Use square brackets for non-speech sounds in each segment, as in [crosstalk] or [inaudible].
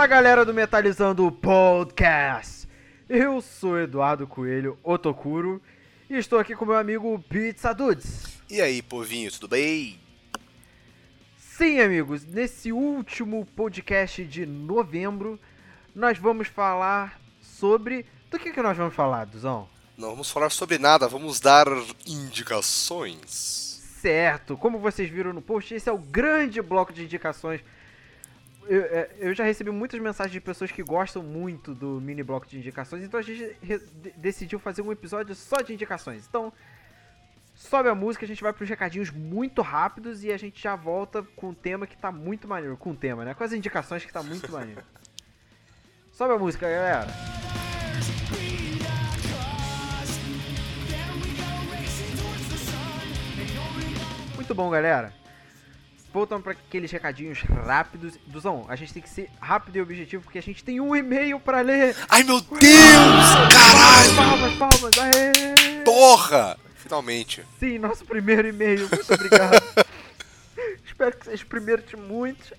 Fala galera do Metalizando Podcast! Eu sou Eduardo Coelho Otokuro e estou aqui com meu amigo Pizza Dudes. E aí, povinho, tudo bem? Sim, amigos, nesse último podcast de novembro, nós vamos falar sobre. Do que, que nós vamos falar, Duzão? Não vamos falar sobre nada, vamos dar indicações. Certo, como vocês viram no post, esse é o grande bloco de indicações. Eu, é, eu já recebi muitas mensagens de pessoas que gostam muito do mini bloco de indicações, então a gente decidiu fazer um episódio só de indicações. Então, sobe a música, a gente vai para os recadinhos muito rápidos e a gente já volta com um tema que tá muito maneiro. Com o tema, né? Com as indicações que tá muito [laughs] maneiro. Sobe a música, galera. Muito bom, galera. Voltando para aqueles recadinhos rápidos. Duzão, a gente tem que ser rápido e objetivo porque a gente tem um e-mail para ler. Ai, meu Deus! Caralho! Palmas, palmas, aê! Porra! Finalmente. Sim, nosso primeiro e-mail. Muito obrigado. [laughs] Espero que seja o primeiro de muitos.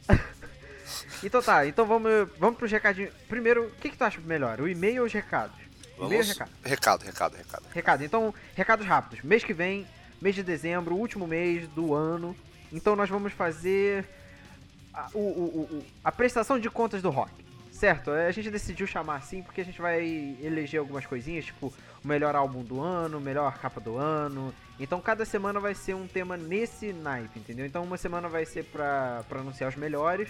então tá, então vamos, vamos pros recadinhos. Primeiro, o que, que tu acha melhor? O e-mail ou os recados? Vamos... E-mail ou recado? Recado, recado, recado. Recado, então, recados rápidos. Mês que vem, mês de dezembro, último mês do ano. Então nós vamos fazer a, o, o, a prestação de contas do rock. Certo? A gente decidiu chamar assim porque a gente vai eleger algumas coisinhas, tipo o melhor álbum do ano, melhor capa do ano. Então cada semana vai ser um tema nesse naipe, entendeu? Então uma semana vai ser pra, pra anunciar os melhores.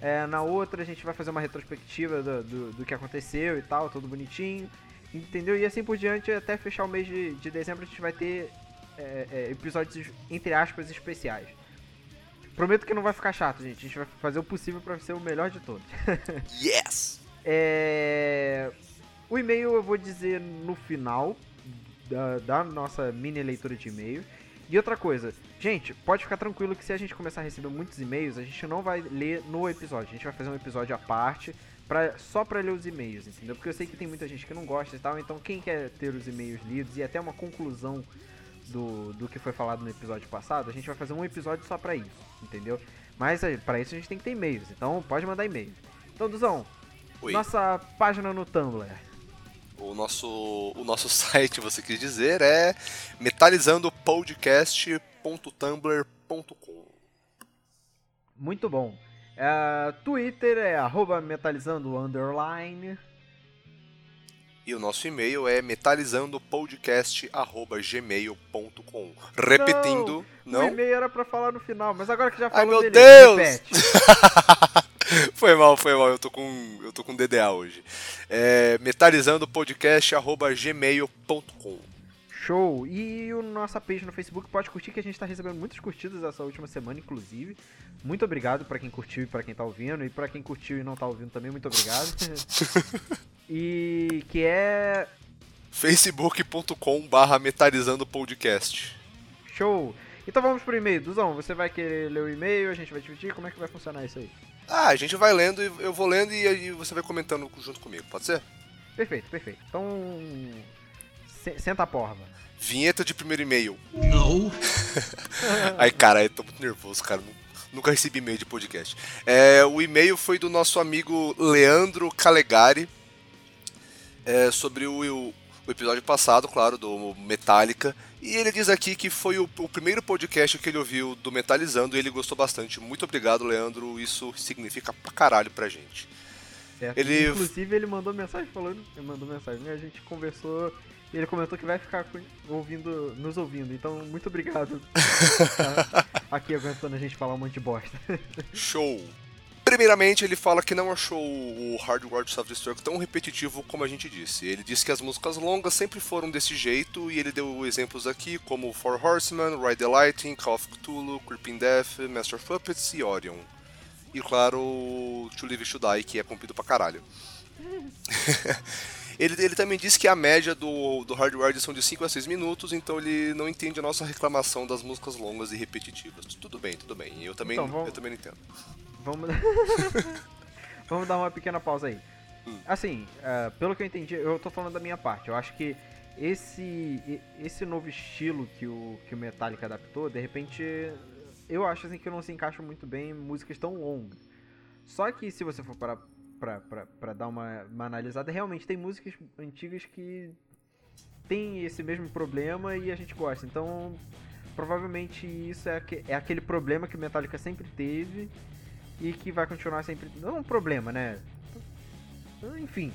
É, na outra a gente vai fazer uma retrospectiva do, do, do, que aconteceu e tal, tudo bonitinho. Entendeu? E assim por diante, até fechar o mês de, de dezembro a gente vai ter é, é, episódios, entre aspas, especiais. Prometo que não vai ficar chato, gente. A gente vai fazer o possível para ser o melhor de todos. [laughs] yes! É... O e-mail eu vou dizer no final da, da nossa mini leitura de e-mail. E outra coisa, gente, pode ficar tranquilo que se a gente começar a receber muitos e-mails, a gente não vai ler no episódio. A gente vai fazer um episódio à parte, pra, só pra ler os e-mails, entendeu? Porque eu sei que tem muita gente que não gosta e tal, então quem quer ter os e-mails lidos e até uma conclusão do, do que foi falado no episódio passado, a gente vai fazer um episódio só pra isso, entendeu? Mas eh, para isso a gente tem que ter e-mails, então pode mandar e-mails. Então, Duzão, Oi. nossa página no Tumblr. O nosso, o nosso [laughs] site, você quis dizer, é metalizandopodcast.tumblr.com. Muito bom. Uh, Twitter é arroba metalizando underline. E o nosso e-mail é metalizandopodcast.gmail.com. Repetindo, não? O e-mail era pra falar no final, mas agora que já falou Ai, meu dele, Deus! [laughs] foi mal, foi mal, eu tô com, eu tô com DDA hoje. É metalizandopodcast.gmail.com. Show! E o nossa page no Facebook pode curtir, que a gente tá recebendo muitas curtidas essa última semana, inclusive. Muito obrigado para quem curtiu e para quem tá ouvindo. E para quem curtiu e não tá ouvindo também, muito obrigado. [laughs] e que é. facebook.com barra metalizando podcast. Show! Então vamos pro e-mail. Duzão, você vai querer ler o e-mail, a gente vai dividir? Como é que vai funcionar isso aí? Ah, a gente vai lendo eu vou lendo e aí você vai comentando junto comigo, pode ser? Perfeito, perfeito. Então. Senta a porra. Vinheta de primeiro e-mail. Não. [laughs] Ai, cara, eu tô muito nervoso, cara. Nunca recebi e-mail de podcast. É, o e-mail foi do nosso amigo Leandro Calegari. É, sobre o, o, o, episódio passado, claro, do Metallica. E ele diz aqui que foi o, o, primeiro podcast que ele ouviu do Metalizando e ele gostou bastante. Muito obrigado, Leandro. Isso significa pra caralho pra gente. Certo. Ele... Inclusive, ele mandou mensagem falando. Ele mandou mensagem, né? A gente conversou ele comentou que vai ficar ouvindo, nos ouvindo. Então, muito obrigado. [laughs] aqui aguentando a gente falar um monte de bosta. Show! Primeiramente, ele fala que não achou o Hardware Self-Destruct tão repetitivo como a gente disse. Ele disse que as músicas longas sempre foram desse jeito e ele deu exemplos aqui como Four Horsemen, Ride the Lightning, Call of Cthulhu, Creeping Death, Master of Puppets e Orion. E claro, To Live To Die, que é cumprido pra caralho. [laughs] Ele, ele também disse que a média do, do hardware são de 5 a 6 minutos, então ele não entende a nossa reclamação das músicas longas e repetitivas. Tudo bem, tudo bem. Eu também, então, vamos, eu também não entendo. Vamos, [laughs] vamos dar uma pequena pausa aí. Hum. Assim, uh, pelo que eu entendi, eu tô falando da minha parte. Eu acho que esse, esse novo estilo que o, que o Metallica adaptou, de repente, eu acho assim que não se encaixa muito bem em músicas tão longas. Só que se você for para pra, pra, pra dar uma, uma analisada, realmente tem músicas antigas que tem esse mesmo problema e a gente gosta. Então, provavelmente isso é, é aquele problema que o Metallica sempre teve e que vai continuar sempre. Não um problema, né? Enfim.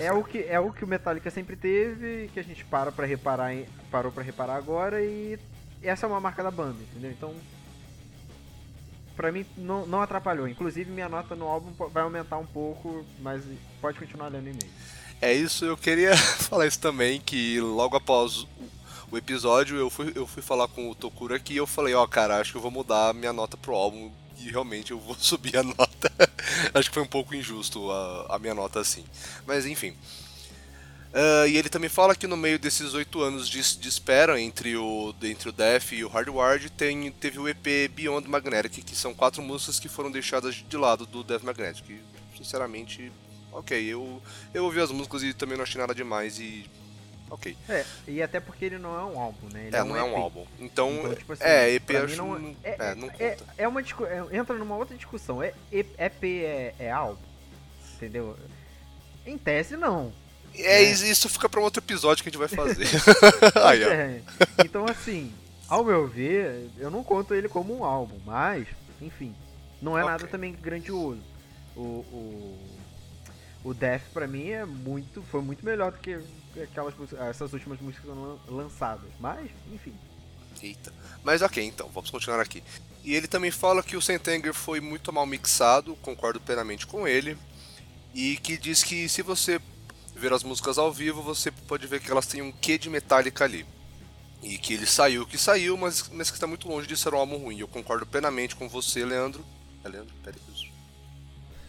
é o que é o que o Metallica sempre teve, que a gente para para reparar, parou para reparar agora e essa é uma marca da banda, entendeu? Então, pra mim não, não atrapalhou. Inclusive minha nota no álbum vai aumentar um pouco, mas pode continuar lendo e-mail. É isso, eu queria [laughs] falar isso também, que logo após o episódio eu fui, eu fui falar com o Tokuro aqui e eu falei, ó, oh, cara, acho que eu vou mudar minha nota pro álbum e realmente eu vou [laughs] subir a nota. acho que foi um pouco injusto a, a minha nota assim. Mas enfim. Uh, e ele também fala que no meio desses oito anos de, de, espera entre o, entre o Death e o Hardwired tem, teve o EP Beyond Magnetic, que são quatro músicas que foram deixadas de lado do Death Magnetic. Que, sinceramente, ok, eu, eu ouvi as músicas e também não achei nada demais e. Ok. É, e até porque ele não é um álbum, né? Ele é, é um não é um álbum. Então, então tipo assim, é, EP acho não, é, é, não é, conta. É, uma é, entra numa outra discussão. É, EP é, é álbum? Entendeu? Em tese, não. É, é. isso fica para um outro episódio que a gente vai fazer. [laughs] Aí, é. Então, assim, ao meu ver, eu não conto ele como um álbum, mas, enfim, não é okay. nada também grandioso. O, o, o Death, pra mim, é muito, foi muito melhor do que aquelas essas últimas músicas lançadas. Mas, enfim. Eita. Mas ok, então, vamos continuar aqui. E ele também fala que o Sentenger foi muito mal mixado, concordo plenamente com ele. E que diz que se você ver as músicas ao vivo, você pode ver que elas têm um quê de metálica ali. E que ele saiu, que saiu, mas, mas que está muito longe de ser um álbum ruim. Eu concordo plenamente com você, Leandro. É Leandro? Peraí, isso.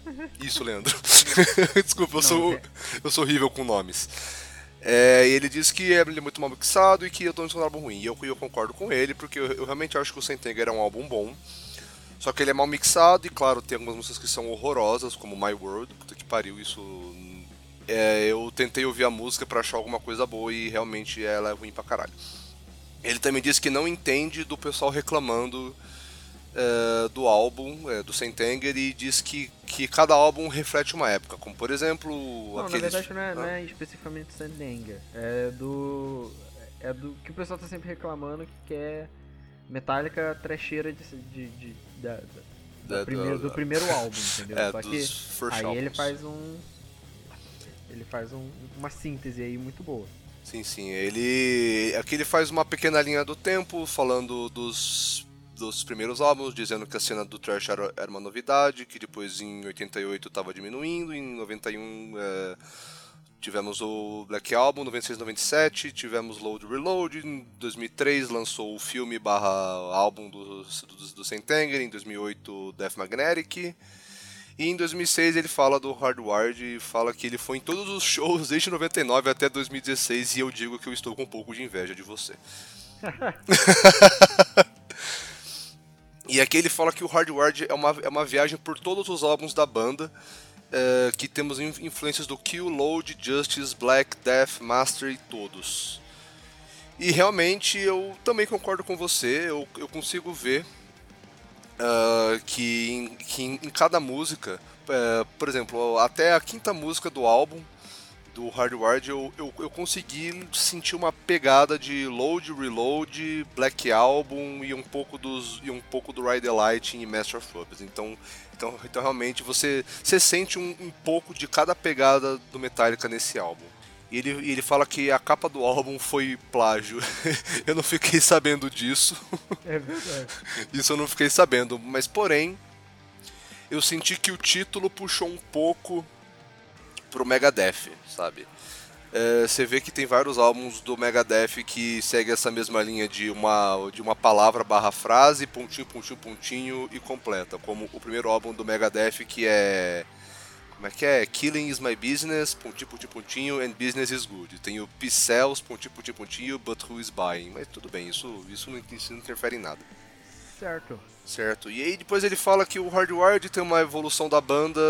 [laughs] Isso, Leandro. [laughs] Desculpa, eu, sou, eu sou horrível com nomes. É, ele diz que é muito mal mixado e que eu tô um álbum ruim. E eu, eu concordo com ele, porque eu, eu realmente acho que o Sentenger é um álbum bom. Só que ele é mal mixado e, claro, tem algumas músicas que são horrorosas, como My World. Puta que pariu, isso é, eu tentei ouvir a música para achar alguma coisa boa e realmente ela é ruim pra caralho. Ele também disse que não entende do pessoal reclamando é, do álbum, é, do Sentenger, e diz que, que cada álbum reflete uma época, como por exemplo. Não, aqueles... na verdade não é, não é especificamente Sentenger, é do. É do que o pessoal tá sempre reclamando que quer Metallica trecheira de, de, de da, da, da, primeiro, do, do primeiro álbum, entendeu? [laughs] É, Só que aí albums. ele faz um ele faz um, uma síntese aí muito boa. Sim, sim. Ele aqui ele faz uma pequena linha do tempo falando dos dos primeiros álbuns, dizendo que a cena do thrash era, era uma novidade, que depois em 88 estava diminuindo, em 91 é, tivemos o Black Album, 96 97 tivemos Load Reload, em 2003 lançou o filme barra álbum do, do, do Sentenger, em 2008 Death Magnetic, e em 2006 ele fala do Hardwired e fala que ele foi em todos os shows desde 99 até 2016 e eu digo que eu estou com um pouco de inveja de você. [laughs] e aqui ele fala que o Hardwired é uma, é uma viagem por todos os álbuns da banda, é, que temos influências do Kill, Load, Justice, Black, Death, Master e todos. E realmente eu também concordo com você, eu, eu consigo ver uh, que, em, que em, cada música, uh, por exemplo, até a quinta música do álbum do Hardwired eu, eu, eu, consegui sentir uma pegada de load, reload, Black Album e um pouco dos e um pouco do Ride the Light e Master of Puppets. Então, então, então realmente você, você sente um, um pouco de cada pegada do Metallica nesse álbum. E ele, ele fala que a capa do álbum foi plágio. [laughs] eu não fiquei sabendo disso. É verdade. [laughs] Isso eu não fiquei sabendo. Mas, porém, eu senti que o título puxou um pouco pro Megadeth, sabe? É, você vê que tem vários álbuns do Megadeth que segue essa mesma linha de uma, de uma palavra barra frase, pontinho, pontinho, pontinho e completa. Como o primeiro álbum do Megadeth que é como é que é? Killing is my business, pontinho, pontinho, pontinho, and business is good. Tem o P-Cells, pontinho, pontinho, pontinho, but who is buying. Mas tudo bem, isso, isso, não, isso não interfere em nada. Certo. Certo. E aí depois ele fala que o Hardwired tem uma evolução da banda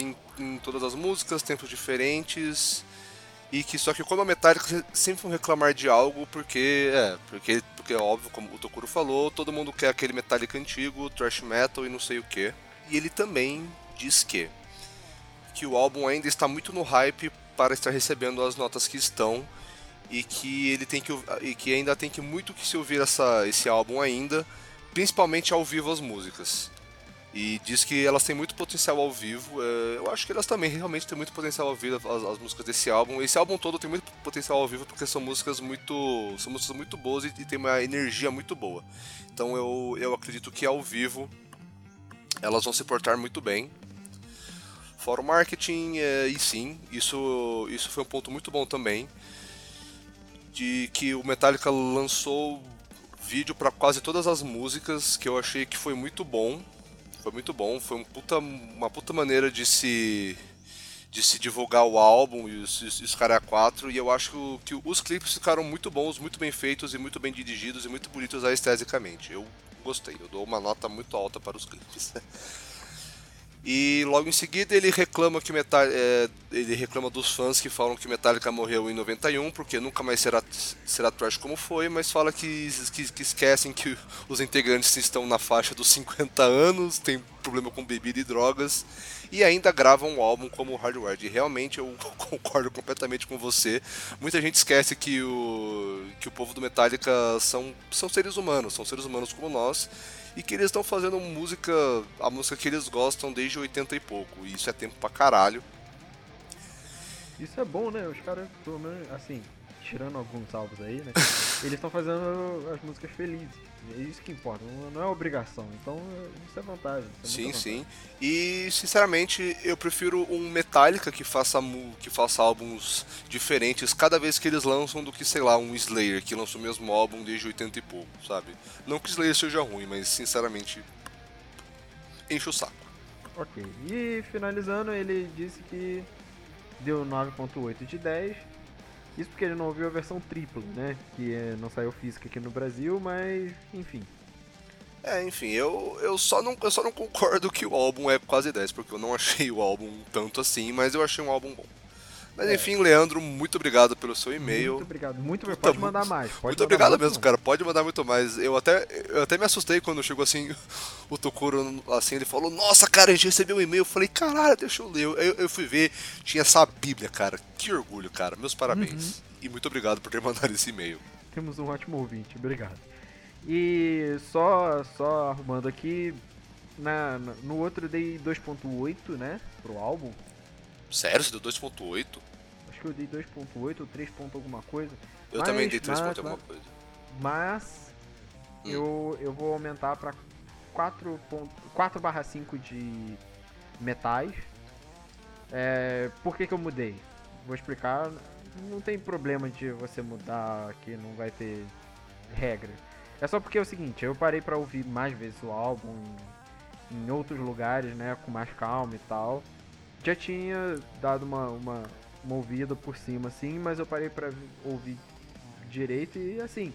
em, em todas as músicas, tempos diferentes. E que só que como a Metallica sempre vão reclamar de algo, porque é, porque, porque é óbvio, como o Tokuro falou, todo mundo quer aquele Metallica antigo, thrash metal e não sei o que. E ele também diz que que o álbum ainda está muito no hype para estar recebendo as notas que estão e que ele tem que e que ainda tem que muito que se ouvir essa, esse álbum ainda, principalmente ao vivo as músicas. E diz que elas têm muito potencial ao vivo. É, eu acho que elas também realmente têm muito potencial ao vivo, as, as, músicas desse álbum. Esse álbum todo tem muito potencial ao vivo porque são músicas muito. São músicas muito boas e, e tem uma energia muito boa. Então eu, eu acredito que ao vivo elas vão se portar muito bem. O marketing, é, e sim, isso, isso foi um ponto muito bom também. De que o Metallica lançou vídeo para quase todas as músicas, que eu achei que foi muito bom foi muito bom, foi um puta, uma puta maneira de se de se divulgar o álbum e os, os, os cara 4 e eu acho que, que, os clipes ficaram muito bons, muito bem feitos e muito bem dirigidos e muito bonitos esteticamente. Eu gostei, eu dou uma nota muito alta para os clipes. [laughs] E logo em seguida ele reclama que Metal, é, ele reclama dos fãs que falam que Metallica morreu em 91 porque nunca mais será será trash como foi, mas fala que, que, que esquecem que os integrantes estão na faixa dos 50 anos, tem problema com bebida e drogas e ainda gravam um álbum como Hardware. E realmente eu [laughs] concordo completamente com você. Muita gente esquece que o que o povo do Metallica são são seres humanos, são seres humanos como nós e que eles estão fazendo música, a música que eles gostam desde 80 e pouco, e isso é tempo pra caralho. Isso é bom, né? Os caras, assim, tirando alguns álbuns aí, né? [laughs] eles estão fazendo as músicas felizes. É isso que importa, não é obrigação. Então isso é vantagem. Isso é sim, sim. E sinceramente eu prefiro um Metallica que faça, que faça álbuns diferentes cada vez que eles lançam do que, sei lá, um Slayer que lança o mesmo álbum desde 80 e pouco, sabe? Não que Slayer seja ruim, mas sinceramente enche o saco. Ok. E finalizando, ele disse que deu 9.8 de 10 isso porque ele não ouviu a versão tripla, né? Que é, não saiu física aqui no Brasil, mas enfim. É, enfim, eu, eu, só não, eu só não concordo que o álbum é quase 10, porque eu não achei o álbum tanto assim, mas eu achei um álbum bom. Mas é. enfim, Leandro, muito obrigado pelo seu e-mail. Muito obrigado, muito obrigado. Pode mandar mais. Pode muito obrigado muito mesmo, cara. Pode mandar muito mais. Eu até, eu até me assustei quando chegou assim, [laughs] o Tokuro, assim, ele falou: Nossa, cara, a gente recebeu um e-mail. Eu falei: Caralho, deixa eu ler. Eu, eu fui ver, tinha essa Bíblia, cara. Que orgulho, cara. Meus parabéns. Uhum. E muito obrigado por ter [laughs] mandado esse e-mail. Temos um ótimo ouvinte, obrigado. E só, só arrumando aqui, na, no outro eu dei 2.8, né, pro álbum. Sério? Você deu 2.8? Acho que eu dei 2.8 ou 3. alguma coisa. Eu mas, também dei 3. Mas, alguma coisa. Mas hum. eu, eu vou aumentar pra 4, 4 barra 5 de metais. É, por que, que eu mudei? Vou explicar. Não tem problema de você mudar aqui, não vai ter regra. É só porque é o seguinte, eu parei para ouvir mais vezes o álbum em, em outros lugares, né, com mais calma e tal já tinha dado uma, uma, uma ouvida por cima, assim, mas eu parei pra ouvir direito e, assim,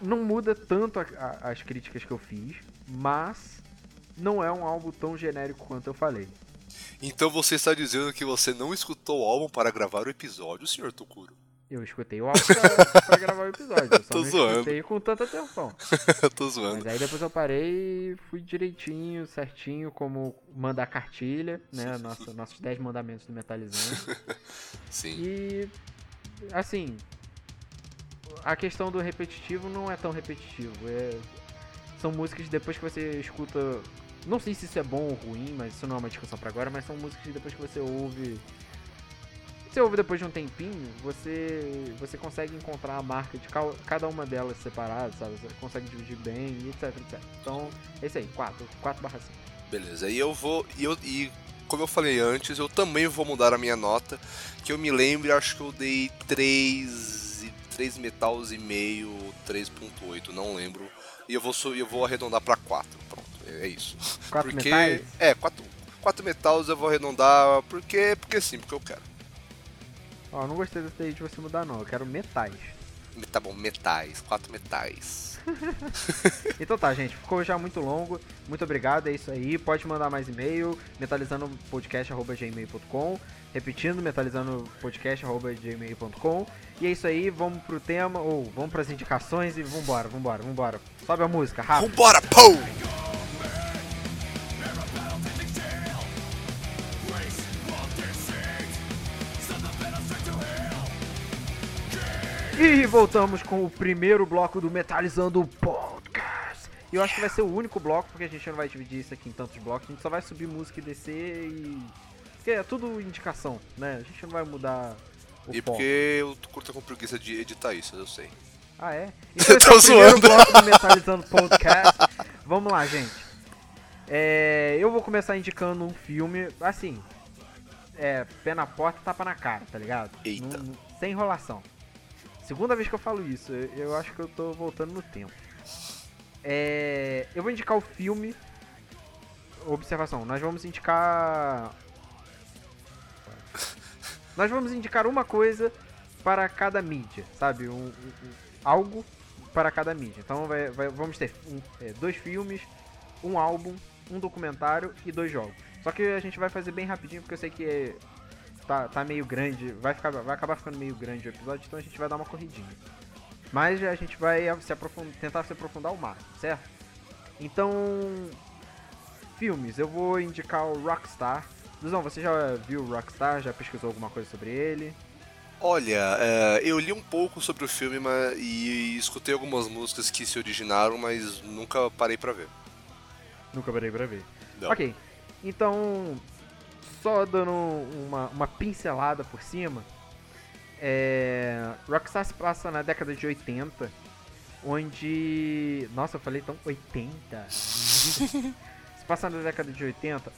não muda tanto a, a, as críticas que eu fiz, mas não é um álbum tão genérico quanto eu falei. Então você está dizendo que você não escutou o álbum para gravar o episódio, senhor Tokuro? Eu escutei o álbum pra, pra gravar o episódio. Eu só [laughs] Tô não zoando. escutei com tanta atenção. [laughs] Tô zoando. Mas aí depois eu parei e fui direitinho, certinho, como mandar cartilha, né? Nossa, nossos 10 mandamentos do Metalizando. [laughs] Sim. E assim, a questão do repetitivo não é tão repetitivo. É, são músicas depois que você escuta. Não sei se isso é bom ou ruim, mas isso não é uma discussão para agora, mas são músicas que depois que você ouve você ouve depois de um tempinho, você você consegue encontrar a marca de cada uma delas separadas, sabe? Você consegue dividir bem, etc, etc. Então, é isso aí, 4, 4 barra 5. Beleza, e eu vou. E, eu, e como eu falei antes, eu também vou mudar a minha nota. Que eu me lembre, acho que eu dei 3, 3 metals e meio, 3.8, não lembro. E eu vou, eu vou arredondar para 4. Pronto, é isso. 4 porque, metais? É, 4, 4 metals eu vou arredondar porque, porque sim, porque eu quero. Ó, não gostei desse aí de você mudar não, eu quero metais. Tá bom, metais, quatro metais. [laughs] então tá, gente, ficou já muito longo. Muito obrigado, é isso aí. Pode mandar mais e-mail, metalizandopodcast.gmail.com Repetindo, metalizandopodcast.gmail.com E é isso aí, vamos pro tema, ou vamos pras indicações e vambora, vambora, vambora. Sobe a música, rápido. Vambora, pô! E voltamos com o primeiro bloco do Metalizando Podcast. E eu acho que vai ser o único bloco, porque a gente não vai dividir isso aqui em tantos blocos. A gente só vai subir música e descer e. Porque é tudo indicação, né? A gente não vai mudar o E foco. porque eu curto com preguiça de editar isso, eu sei. Ah, é? [laughs] Então esse é o primeiro zoando. bloco do Metalizando Podcast. Vamos lá, gente. É, eu vou começar indicando um filme, assim, é, pé na porta, tapa na cara, tá ligado? Eita. Não- sem enrolação. Segunda vez que eu falo isso, eu, acho que eu tô voltando no tempo. É, eu vou indicar o filme. Observação, nós vamos indicar. Nós vamos indicar uma coisa para cada mídia, sabe? Um, um- um- algo para cada mídia. Então vai- vai- vamos ter um- é, dois filmes, um álbum, um documentário e dois jogos. Só que a gente vai fazer bem rapidinho porque eu sei que é- tá, tá meio grande, vai, ficar, vai acabar ficando meio grande o episódio, então a gente vai dar uma corridinha. Mas a gente vai se aprofund- tentar se aprofundar ao máximo, certo? Então, filmes, eu vou indicar o Rockstar. Luzão, você já viu o Rockstar? Já pesquisou alguma coisa sobre ele? Olha, é, eu li um pouco sobre o filme mas, e escutei algumas músicas que se originaram, mas nunca parei pra ver. Nunca parei pra ver. Não. Ok, então, só dando uma, uma pincelada por cima, é, Rockstar se passa na década de 80, onde... Nossa, eu falei tão 80. [laughs] se passa na década de 80,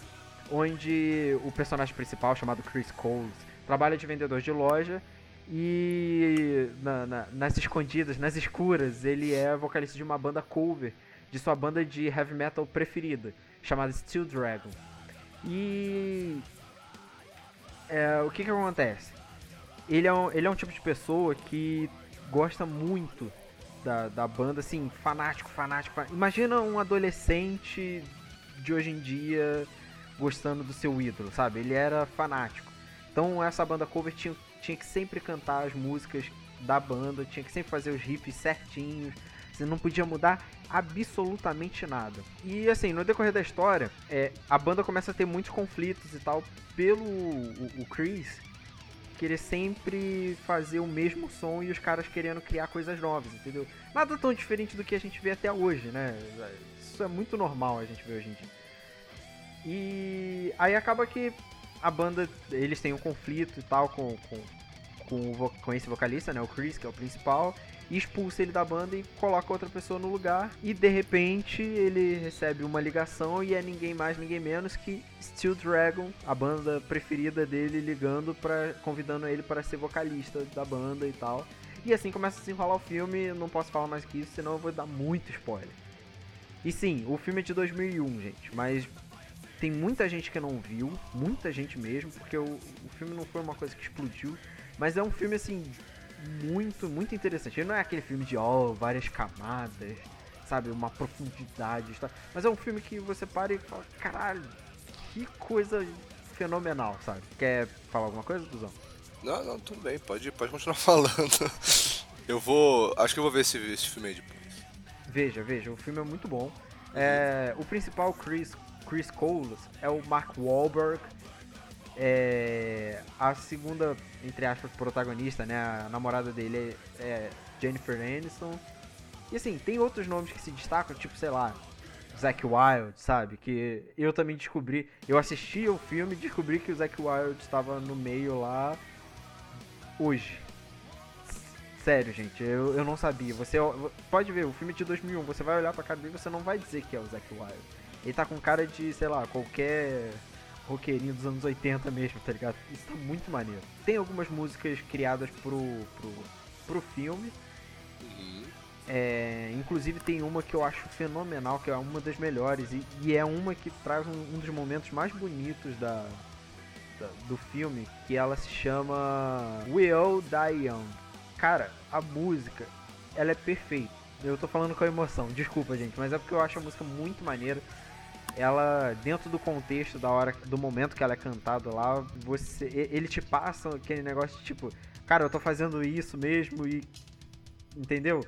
onde o personagem principal, chamado Chris Coles, trabalha de vendedor de loja e na- na- nas escondidas, nas escuras, ele é vocalista de uma banda cover de sua banda de heavy metal preferida, chamada Steel Dragon. E é, o que que acontece? Ele é, um, ele é um tipo de pessoa que gosta muito da, da banda, assim, fanático, fanático, fanático. Imagina um adolescente de hoje em dia gostando do seu ídolo, sabe? Ele era fanático. Então essa banda cover tinha, tinha que sempre cantar as músicas da banda, tinha que sempre fazer os riffs certinhos, você não podia mudar absolutamente nada. E assim, no decorrer da história, é, a banda começa a ter muitos conflitos e tal pelo o, o Chris querer sempre fazer o mesmo som e os caras querendo criar coisas novas, entendeu? Nada tão diferente do que a gente vê até hoje, né? Isso é muito normal a gente ver hoje em dia. E aí acaba que a banda, eles têm um conflito e tal com, com, com, com esse vocalista, né? O Chris, que é o principal, expulsa ele da banda e coloca outra pessoa no lugar. E de repente ele recebe uma ligação e é ninguém mais, ninguém menos que Steel Dragon, a banda preferida dele, ligando para convidando ele para ser vocalista da banda e tal. E assim começa a se enrolar o filme, não posso falar mais que isso, senão eu vou dar muito spoiler. E sim, o filme é de 2001, gente, mas tem muita gente que não viu, muita gente mesmo, porque o, o filme não foi uma coisa que explodiu, mas é um filme assim muito, muito interessante. Ele não é aquele filme de ó, várias camadas, sabe, uma profundidade, tá? mas é um filme que você para e fala, caralho, que coisa fenomenal, sabe? Quer falar alguma coisa, Duzão? Não, não, tudo bem, pode, pode continuar [laughs] falando. Eu vou. Acho que eu vou ver esse, esse filme aí depois. Veja, veja, o filme é muito bom. É, o principal Chris, Chris Coles é o Mark Wahlberg. É, a segunda, entre aspas, protagonista, né? A namorada dele é, é Jennifer Aniston. E assim, tem outros nomes que se destacam, tipo, sei lá, Zack Wild, sabe? Que eu também descobri. Eu assisti o filme e descobri que o Zack Wild estava no meio lá hoje. Sério, gente, eu, eu não sabia. Você pode ver, o filme é de 2001, você vai olhar pra cara dele e você não vai dizer que é o Zack Wild. Ele tá com cara de, sei lá, qualquer roqueirinho dos anos 80 mesmo, tá ligado? Isso tá muito maneiro. Tem algumas músicas criadas pro, pro, pro filme. Uhum. É, inclusive tem uma que eu acho fenomenal, que é uma das melhores, e, e é uma que traz um, um dos momentos mais bonitos da, da- do filme, que ela se chama We All Die Young. Cara, a música, ela é perfeita. Eu tô falando com emoção, desculpa gente, mas é porque eu acho a música muito maneira. Ela, dentro do contexto da hora, do momento que ela é cantada lá, você, ele te passa aquele negócio de tipo, cara, eu tô fazendo isso mesmo e entendeu?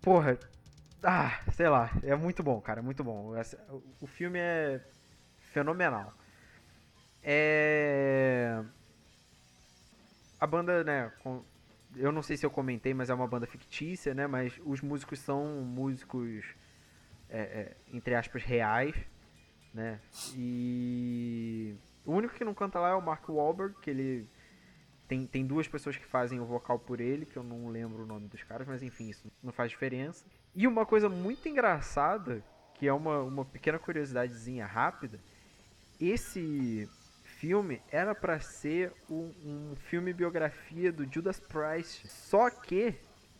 Porra, ah, sei lá, é muito bom, cara, muito bom. O- filme é fenomenal. É. A banda, né, eu não sei se eu comentei, mas é uma banda fictícia, né? Mas os músicos são músicos, é, é, entre aspas, reais, né? E o único que não canta lá é o Mark Wahlberg, que ele tem, tem duas pessoas que fazem o vocal por ele, que eu não lembro o nome dos caras, mas enfim, isso não faz diferença. E uma coisa muito engraçada, que é uma, uma pequena curiosidadezinha rápida, esse filme era para ser um, um, filme biografia do Judas Priest, só que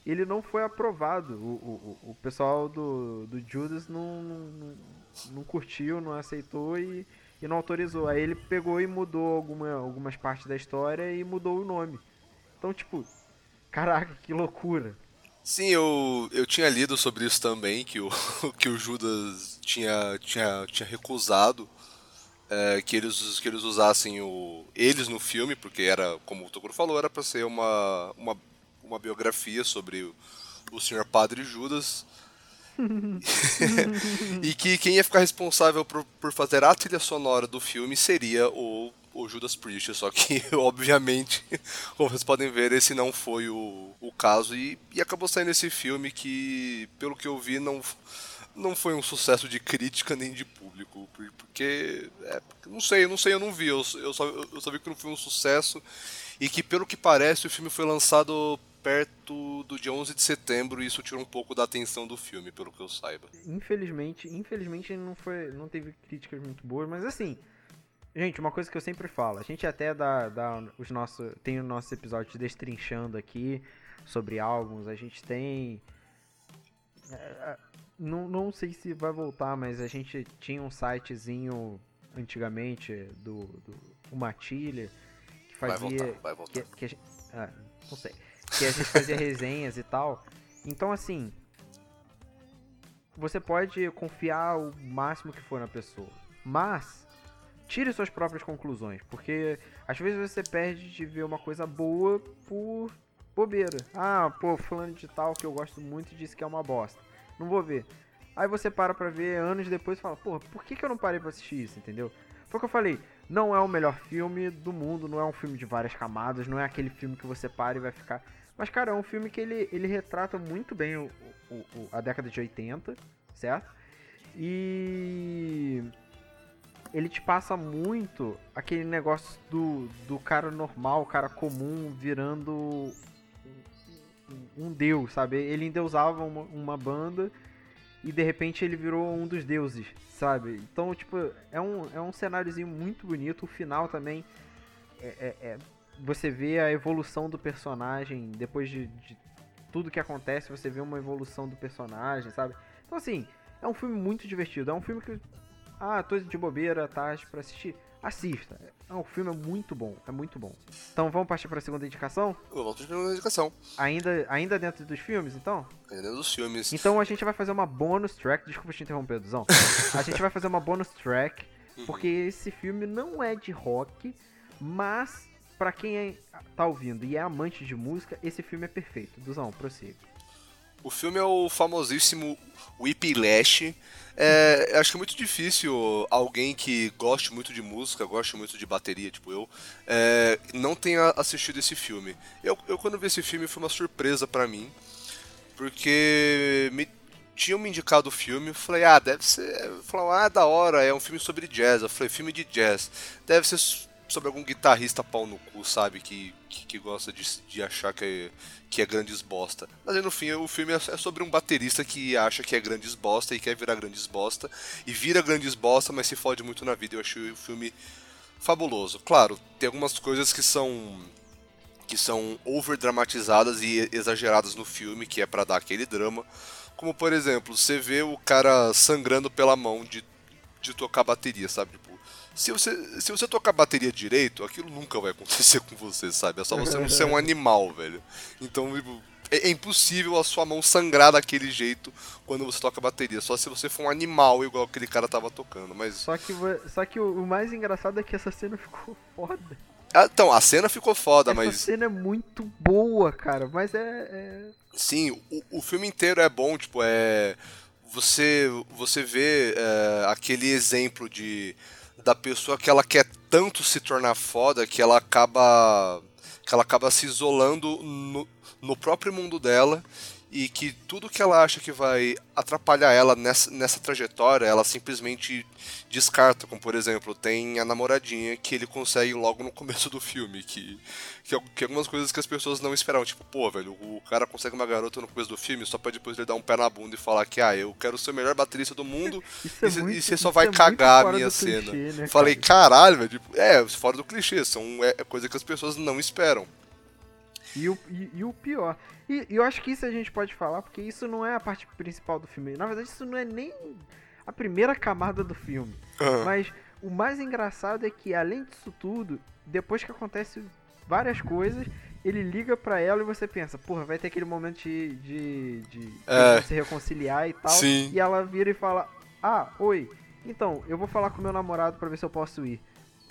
ele não foi aprovado. O, o, o pessoal do, do Judas não, não, não curtiu, não aceitou e, e não autorizou. Aí ele pegou e mudou alguma, algumas partes da história e mudou o nome. Então, tipo, caraca, que loucura. Sim, eu, eu tinha lido sobre isso também, que o, [laughs] que o Judas tinha, tinha, tinha recusado é, que, eles, que eles usassem o, eles no filme, porque era, como o Tokuro falou, era para ser uma, uma, uma biografia sobre o, o Senhor Padre Judas. [laughs] e que quem ia ficar responsável por, por fazer a trilha sonora do filme seria o, o Judas Priest, só que [laughs] obviamente, [laughs] como vocês podem ver, esse não foi o, o caso. E, e acabou saindo esse filme que, pelo que eu vi, não não foi um sucesso de crítica nem de público, porque, é, não sei, não sei, eu não vi, eu, eu, só, eu só vi que não foi um sucesso. E que, pelo que parece, o filme foi lançado perto do dia 11 de setembro e isso tirou um pouco da atenção do filme, pelo que eu saiba. Infelizmente, infelizmente não foi, não teve críticas muito boas, mas assim, gente, uma coisa que eu sempre falo, a gente até dá, dá os nossos, tem o nosso episódio destrinchando aqui sobre álbuns, a gente tem é, não, não sei se vai voltar, mas a gente tinha um sitezinho antigamente do, do o Matilha que fazia. Vai voltar, vai voltar. Que, que gente, ah, não sei. Que a gente fazia resenhas e tal. Então assim. Você pode confiar o máximo que for na pessoa. Mas tire suas próprias conclusões. Porque às vezes você perde de ver uma coisa boa por bobeira. Ah, pô, fulano de tal que eu gosto muito disse que é uma bosta não vou ver. Aí você para pra ver anos depois e fala, pô, por que, que eu não parei pra assistir isso, entendeu? Foi o que eu falei, não é o melhor filme do mundo, não é um filme de várias camadas, não é aquele filme que você para e vai ficar. Mas, cara, é um filme que ele, ele retrata muito bem o, o, o a década de 80, certo? E ele te passa muito aquele negócio do, do cara normal, cara comum, virando um deus, sabe? Ele endeusava uma, uma banda e de repente ele virou um dos deuses, sabe? Então, tipo, é um, é um cenáriozinho muito bonito. O final também é, é, é você vê a evolução do personagem depois de, de, tudo que acontece, você vê uma evolução do personagem, sabe? Então, assim, é um filme muito divertido. É um filme que, ah, tô de bobeira, tarde para assistir assista. É um filme muito bom, é muito bom. Então vamos partir para a segunda indicação? Vamos para a segunda indicação. Ainda, ainda dentro dos filmes, então? Ainda dentro dos filmes. Então a gente vai fazer uma bonus track. Desculpa te interromper, Duzão. a gente vai fazer uma bonus track, [laughs] uhum. porque esse filme não é de rock, mas para quem é, tá ouvindo e é amante de música, esse filme é perfeito. Duzão, prossiga. O filme é o famosíssimo Whiplash. É, acho que é muito difícil alguém que goste muito de música, goste muito de bateria, tipo eu, é, não tenha assistido esse filme. Eu, eu, quando vi esse filme, foi uma surpresa para mim, porque me tinham me indicado o filme, eu falei, ah, deve ser. Falaram, ah, da hora, é um filme sobre jazz. Eu falei, filme de jazz. Deve ser sobre algum guitarrista pau no cu, sabe? Que, que, que gosta de, de achar que é, que é grandes bosta. Mas aí, no fim, o filme é, é sobre um baterista que acha que é grandes bosta e quer virar grandes bosta. E vira grandes bosta, mas se fode muito na vida. Eu achei o filme fabuloso. Claro, tem algumas coisas que são que são over dramatizadas e exageradas no filme, que é para dar aquele drama. Como por exemplo, você vê o cara sangrando pela mão de, de tocar bateria, sabe? Se você, se você tocar bateria direito, aquilo nunca vai acontecer [laughs] com você, sabe? É só você não ser um animal, velho. Então, tipo, é, é impossível a sua mão sangrar daquele jeito quando você toca bateria. Só se você for um animal igual aquele cara tava tocando. Mas... Só que, só que o, o mais engraçado é que essa cena ficou [laughs] foda. Ah, então, a cena ficou foda, essa mas. Essa cena é muito boa, cara. Mas é. é... Sim, o, o filme inteiro é bom, tipo, é. Você, você vê é, aquele exemplo de da pessoa que ela quer tanto se tornar foda que ela acaba que ela acaba se isolando no, no próprio mundo dela e que tudo que ela acha que vai atrapalhar ela nessa, nessa trajetória, ela simplesmente descarta. Como, por exemplo, tem a namoradinha que ele consegue logo no começo do filme, que, que, é que é algumas coisas que as pessoas não esperavam. Tipo, pô, velho, o cara consegue uma garota no começo do filme só pra depois ele dar um pé na bunda e falar que, ah, eu quero ser o melhor baterista do mundo [laughs] é e, muito, e, você só vai é cagar a minha cena. Clichê, né, Falei, caralho, velho, tipo, é, fora do clichê, são, é, é coisa que as pessoas não esperam. E o, e, e o pior. E, e, eu acho que isso a gente pode falar, porque isso não é a parte principal do filme. Na verdade, isso não é nem a primeira camada do filme. Uhum. Mas o mais engraçado é que, além disso tudo, depois que acontece várias coisas, ele liga para ela e você pensa, porra, vai ter aquele momento de, de, de é. se reconciliar e tal. Sim. E ela vira e fala, ah, oi, então, eu vou falar com meu namorado para ver se eu posso ir.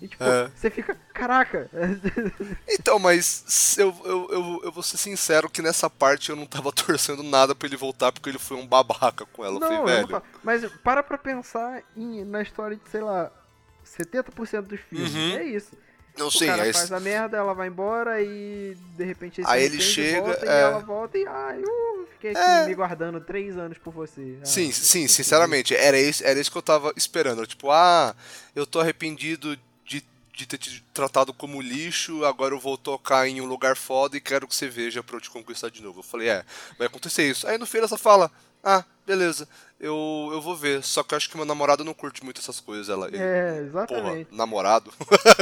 E tipo, é. você fica, caraca! [laughs] Então, mas eu, eu, eu, eu vou ser sincero que nessa parte eu não tava [laughs] torcendo nada pra ele voltar porque ele foi um babaca com ela. Não, eu falei, velho. Não mas para pra pensar em, na história de, sei lá, 70% dos filmes. Uhum. É isso. Não o sei, cara faz a merda, ela vai embora e de repente ele, aí ele chega volta, é... e ela volta e ai, eu fiquei aqui é... me guardando três anos por você. Ah, sim, sim, sinceramente, era isso, era isso que eu tava esperando. Tipo, ah, eu tô arrependido de ter te tratado como lixo, agora eu vou tocar em um lugar foda e quero que você veja pra eu te conquistar de novo. Eu falei, é, vai acontecer isso. Aí no fim ela só fala, ah, beleza, eu, eu vou ver. Só que eu acho que meu namorado não curte muito essas coisas. Ela, ele, é, exatamente. Porra, namorado?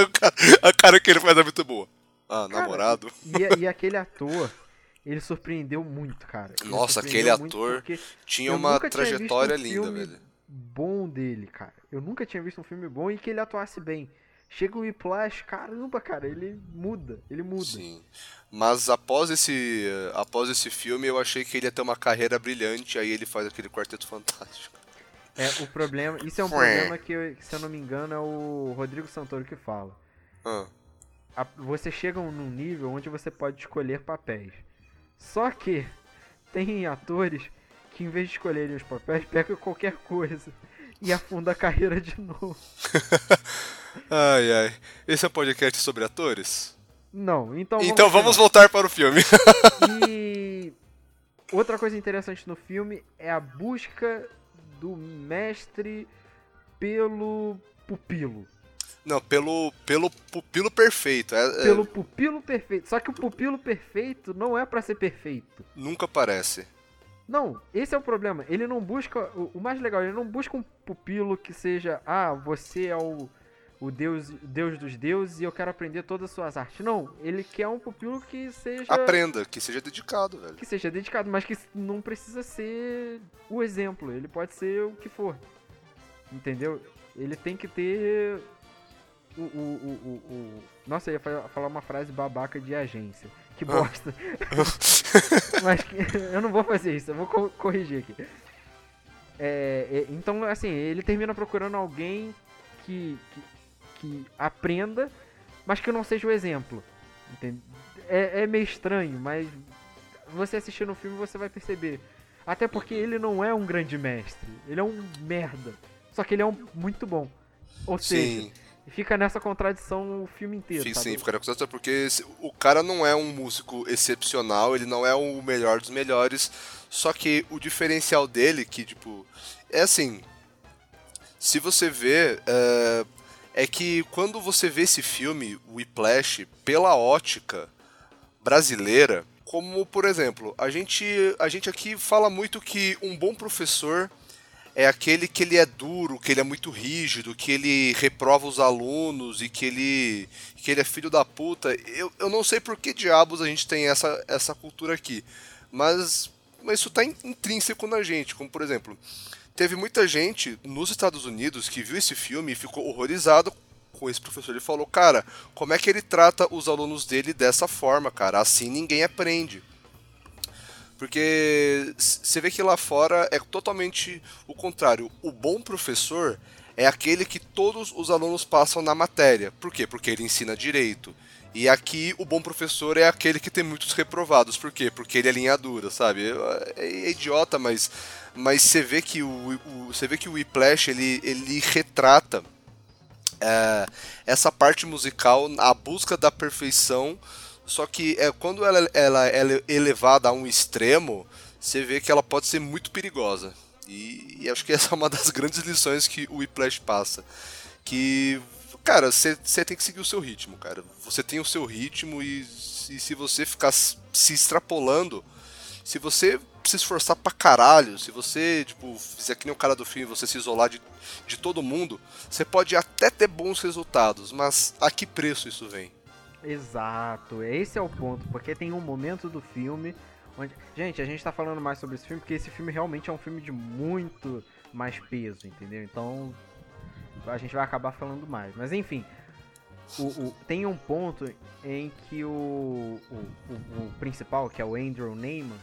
[laughs] a cara que ele faz é muito boa. Ah, cara, namorado. E, e aquele ator, ele surpreendeu muito, cara. Ele Nossa, aquele ator tinha uma trajetória tinha um linda, velho. Bom dele, cara. Eu nunca tinha visto um filme bom e que ele atuasse bem. Chega o Whiplash, caramba, cara, ele muda, ele muda. Sim. Mas após esse, após esse filme, eu achei que ele ia ter uma carreira brilhante, aí ele faz aquele quarteto fantástico. É, o problema, isso é um [laughs] problema que, se eu não me engano, é o Rodrigo Santoro que fala. Ah. A, você chega num nível onde você pode escolher papéis. Só que tem atores que em vez de escolherem os papéis, pegam qualquer coisa e afunda a carreira de novo. [laughs] ai, ai. Esse é um podcast sobre atores? Não, então vamos Então vamos voltar para o filme. [laughs] e outra coisa interessante no filme é a busca do mestre pelo pupilo. Não, pelo, pelo pupilo perfeito. É, é pelo pupilo perfeito. Só que o pupilo perfeito não é para ser perfeito. Nunca parece. Não, esse é o problema. Ele não busca. O, o, mais legal, ele não busca um pupilo que seja. Ah, você é o, o deus, deus dos deuses e eu quero aprender todas as suas artes. Não, ele quer um pupilo que seja. Aprenda, que seja dedicado, velho. Que seja dedicado, mas que não precisa ser o exemplo. Ele pode ser o que for. Entendeu? Ele tem que ter. O, o, o, o, Nossa, eu ia falar uma frase babaca de agência. Que bosta. [laughs] Mas eu não vou fazer isso, eu vou co corrigir aqui. É, é, então, assim, ele termina procurando alguém que, que, que, aprenda, mas que não seja o exemplo. É, é meio estranho, mas você assistindo o filme você vai perceber. Até porque ele não é um grande mestre, ele é um merda. Só que ele é um muito bom. Ou seja, Sim. E fica nessa contradição o filme inteiro. Sim, sim, fica nessa contradição porque o cara não é um músico excepcional, ele não é o melhor dos melhores, só que o diferencial dele, que tipo, é assim, se você vê, é, é que quando você vê esse filme, o Whiplash, pela ótica brasileira, como por exemplo, a gente, a gente aqui fala muito que um bom professor é aquele que ele é duro, que ele é muito rígido, que ele reprova os alunos e que ele, que ele é filho da puta. Eu, eu não sei por que diabos a gente tem essa, essa cultura aqui, mas, mas isso está intrínseco na gente. Como por exemplo, teve muita gente nos Estados Unidos que viu esse filme e ficou horrorizado com esse professor. Ele falou, cara, como é que ele trata os alunos dele dessa forma, cara? Assim ninguém aprende. Porque você vê que lá fora é totalmente o contrário. O bom professor é aquele que todos os alunos passam na matéria. Por quê? Porque ele ensina direito. E aqui o bom professor é aquele que tem muitos reprovados. Por quê? Porque ele é linha dura, sabe? É, é idiota, mas mas você vê que o, você vê que o Whiplash ele, ele retrata é, essa parte musical, a busca da perfeição Só que é, quando ela, ela, ela é elevada a um extremo, você vê que ela pode ser muito perigosa. E, e acho que essa é uma das grandes lições que o Whiplash passa. Que, cara, você tem que seguir o seu ritmo, cara. Você tem o seu ritmo e, e se você ficar se extrapolando, se você se esforçar pra caralho, se você, tipo, fizer que nem o cara do filme, você se isolar de, de todo mundo, você pode até ter bons resultados, mas a que preço isso vem? Exato, esse é o ponto, porque tem um momento do filme onde. Gente, a gente tá falando mais sobre esse filme porque esse filme realmente é um filme de muito mais peso, entendeu? Então a gente vai acabar falando mais. Mas enfim, o, o, tem um ponto em que o, o, principal, que é o Andrew Neyman,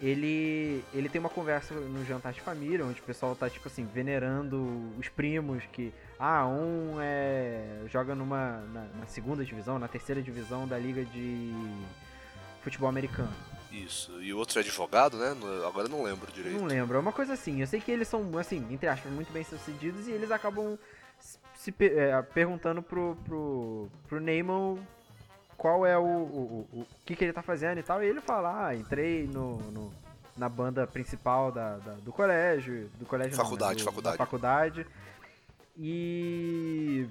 ele, ele tem uma conversa no jantar de família, onde o pessoal tá, tipo assim, venerando os primos que. Ah, um é, joga numa. Na, na segunda divisão, na terceira divisão da liga de futebol americano. Isso. E o outro é advogado, né? Agora não lembro direito. Não lembro. É uma coisa assim. Eu sei que eles são, assim, entre aspas, muito bem sucedidos e eles acabam se é, perguntando pro, pro, pro Neyman qual é o, o, o, o, que, que ele tá fazendo e tal. E ele fala, ah, entrei no, no na banda principal da, da, do colégio, do colégio faculdade, não, do, faculdade. faculdade. E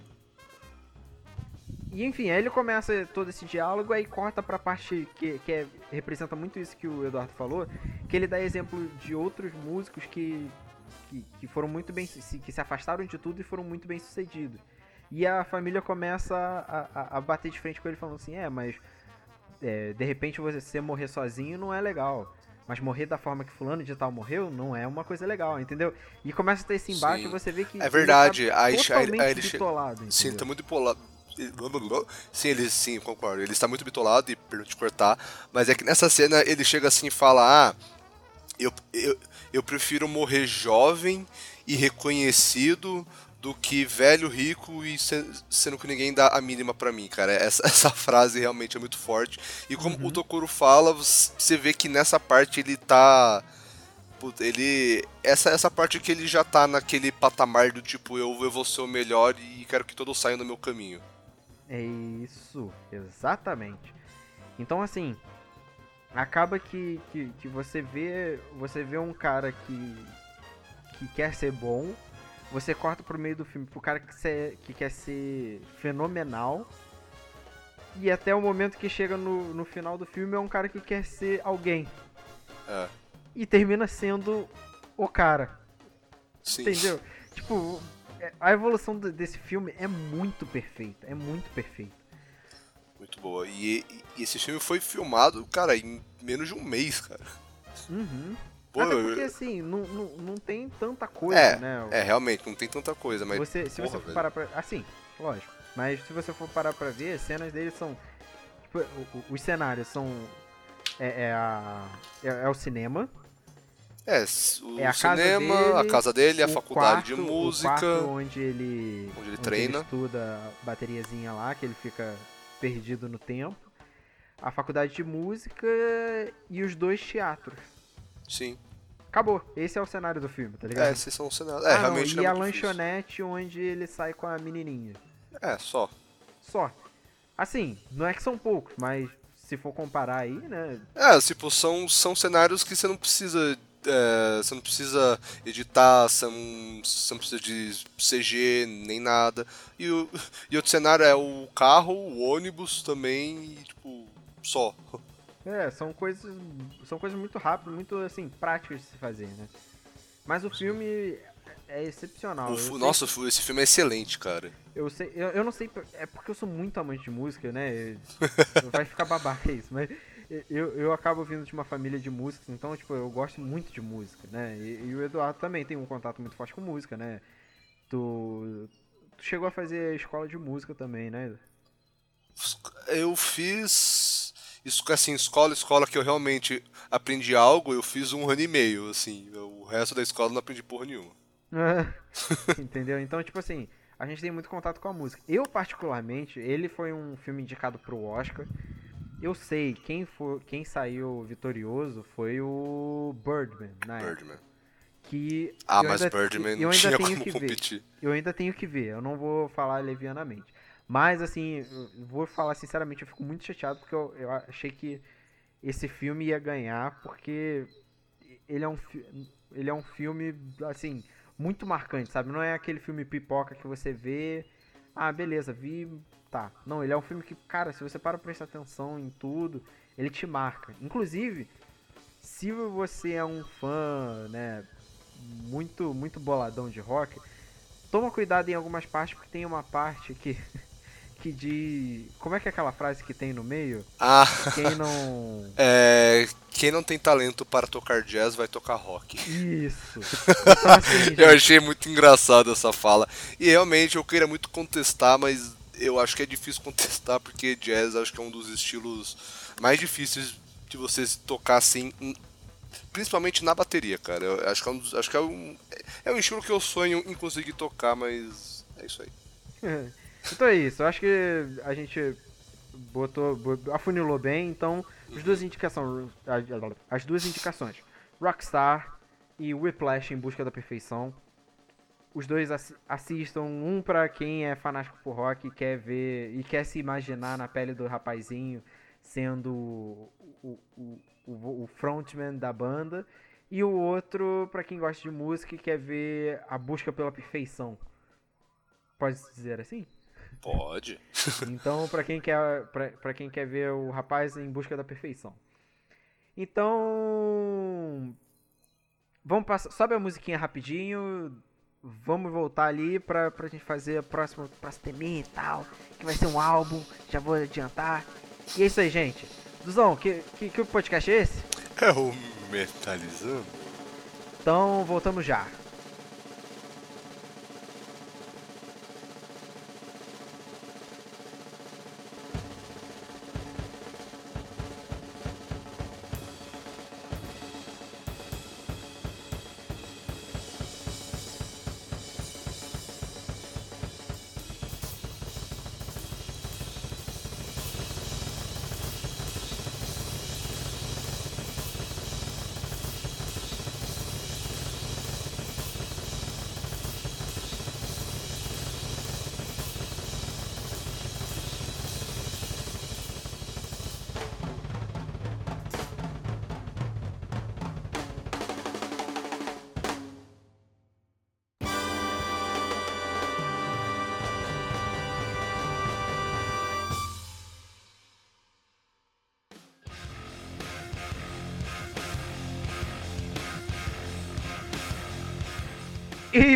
e enfim, aí ele começa todo esse diálogo, aí corta pra parte que, que é, representa muito isso que o Eduardo falou, que ele dá exemplo de outros músicos que, que, que foram muito bem, que se afastaram de tudo e foram muito bem sucedidos. E a família começa a, a, a bater de frente com ele falando assim, é, mas é, de repente você morrer sozinho não é legal. Mas morrer da forma que fulano de tal morreu não é uma coisa legal, entendeu? E começa a ter esse embate sim. e você vê que. É verdade. Tá aí, aí, ele bitolado, Sim, tá muito bitolado. Sim, ele sim, concordo. Ele está muito bitolado e perdão te cortar. Mas é que nessa cena ele chega assim e fala: Ah, eu, eu, eu prefiro morrer jovem e reconhecido do que velho, rico e sendo que ninguém dá a mínima para mim, cara. [laughs] Essa, essa frase realmente é muito forte. E como uhum. o Tokuro fala, você vê que nessa parte ele tá. Ele. Essa, essa parte que ele já tá naquele patamar do tipo, eu, eu vou ser o melhor e quero que todos saiam do meu caminho. É isso, exatamente. Então assim, acaba que, que, que você vê. Você vê um cara que. que quer ser bom você corta pro meio do filme pro cara que, ser, que quer ser fenomenal. E até o momento que chega no, no final do filme é um cara que quer ser alguém. É. E termina sendo o cara. Sim. Entendeu? Tipo, a evolução desse filme é muito perfeita. É muito perfeita. Muito boa. E, e, esse filme foi filmado, cara, em menos de um mês, cara. Uhum. Pô, Até porque assim, não, não, não tem tanta coisa, é, né? É, realmente, não tem tanta coisa, mas. Você, se porra, você for velho. parar pra. Assim, lógico. Mas se você for parar pra ver, as cenas dele são. Tipo, os cenários são. É, é, a, é, é o cinema. É, o é a cinema, dele, a casa dele, a faculdade quarto, de música. Onde ele, onde ele onde treina. Ele estuda a bateriazinha lá, que ele fica perdido no tempo. A faculdade de música e os dois teatros. Sim. Acabou. Esse é o cenário do filme, tá ligado? É, esses são os cenários. É, ah, realmente não, E é a lanchonete difícil. onde ele sai com a menininha. É, só. Só. Assim, não é que são poucos, mas se for comparar aí, né? É, tipo, são, são cenários que você não precisa. É, você não precisa editar, você não, você não precisa de CG nem nada. E, o, e outro cenário é o carro, o ônibus também, e tipo, só. É, são coisas. São coisas muito rápidas, muito assim, práticas de se fazer, né? Mas o filme é excepcional. O, nossa, que... esse filme é excelente, cara. Eu sei, eu, eu não sei, é porque eu sou muito amante de música, né? [laughs] Vai ficar babaca isso, mas eu, eu acabo vindo de uma família de músicos, então, tipo, eu gosto muito de música, né? E, e o Eduardo também tem um contato muito forte com música, né? Tu, tu chegou a fazer escola de música também, né? Eu fiz isso assim, escola, escola que eu realmente aprendi algo, eu fiz um ano e meio, assim. O resto da escola não aprendi porra nenhuma. [laughs] Entendeu? Então, tipo assim, a gente tem muito contato com a música. Eu, particularmente, ele foi um filme indicado pro Oscar. Eu sei, quem, for, quem saiu vitorioso foi o Birdman, né? Birdman. que. Ah, mas ainda, Birdman não tinha como competir. Ver. Eu ainda tenho que ver, eu não vou falar levianamente. Mas, assim, vou falar sinceramente, eu fico muito chateado porque eu, eu achei que esse filme ia ganhar, porque ele é um, ele é um filme, assim, muito marcante, sabe? Não é aquele filme pipoca que você vê, ah, beleza, vi, tá. Não, ele é um filme que, cara, se você para pra prestar atenção em tudo, ele te marca. Inclusive, se você é um fã, né, muito, muito boladão de rock, toma cuidado em algumas partes, porque tem uma parte que [laughs] que de. Como é que é aquela frase que tem no meio? Ah. Quem não. [laughs] É. Quem não tem talento para tocar jazz vai tocar rock. Isso. [laughs] Então, assim, eu achei muito engraçado essa fala. E realmente eu queria muito contestar, mas eu acho que é difícil [laughs] contestar porque jazz acho que é um dos estilos mais difíceis de você tocar assim, principalmente na bateria, cara. Eu acho que é um, acho que é um, é um estilo que eu sonho em conseguir tocar, mas é isso aí. [laughs] Então é isso, eu acho que a gente botou, afunilou bem, então as duas indicações, as duas indicações, Rockstar e Whiplash em busca da perfeição. Os dois assistam, um para quem é fanático por rock e quer ver e quer se imaginar na pele do rapazinho sendo o, o, o, o frontman da banda, e o outro para quem gosta de música e quer ver a busca pela perfeição. Pode dizer assim? Pode. [laughs] Então, para quem quer para quem quer ver o rapaz em busca da perfeição. Então, vamos passar, sobe a musiquinha rapidinho. Vamos voltar ali pra, pra gente fazer a próxima próxima e tal, que vai ser um álbum, já vou adiantar. E é isso aí, gente. Duzão, que, que, que podcast é esse? É o Metalizando. Então, voltamos já.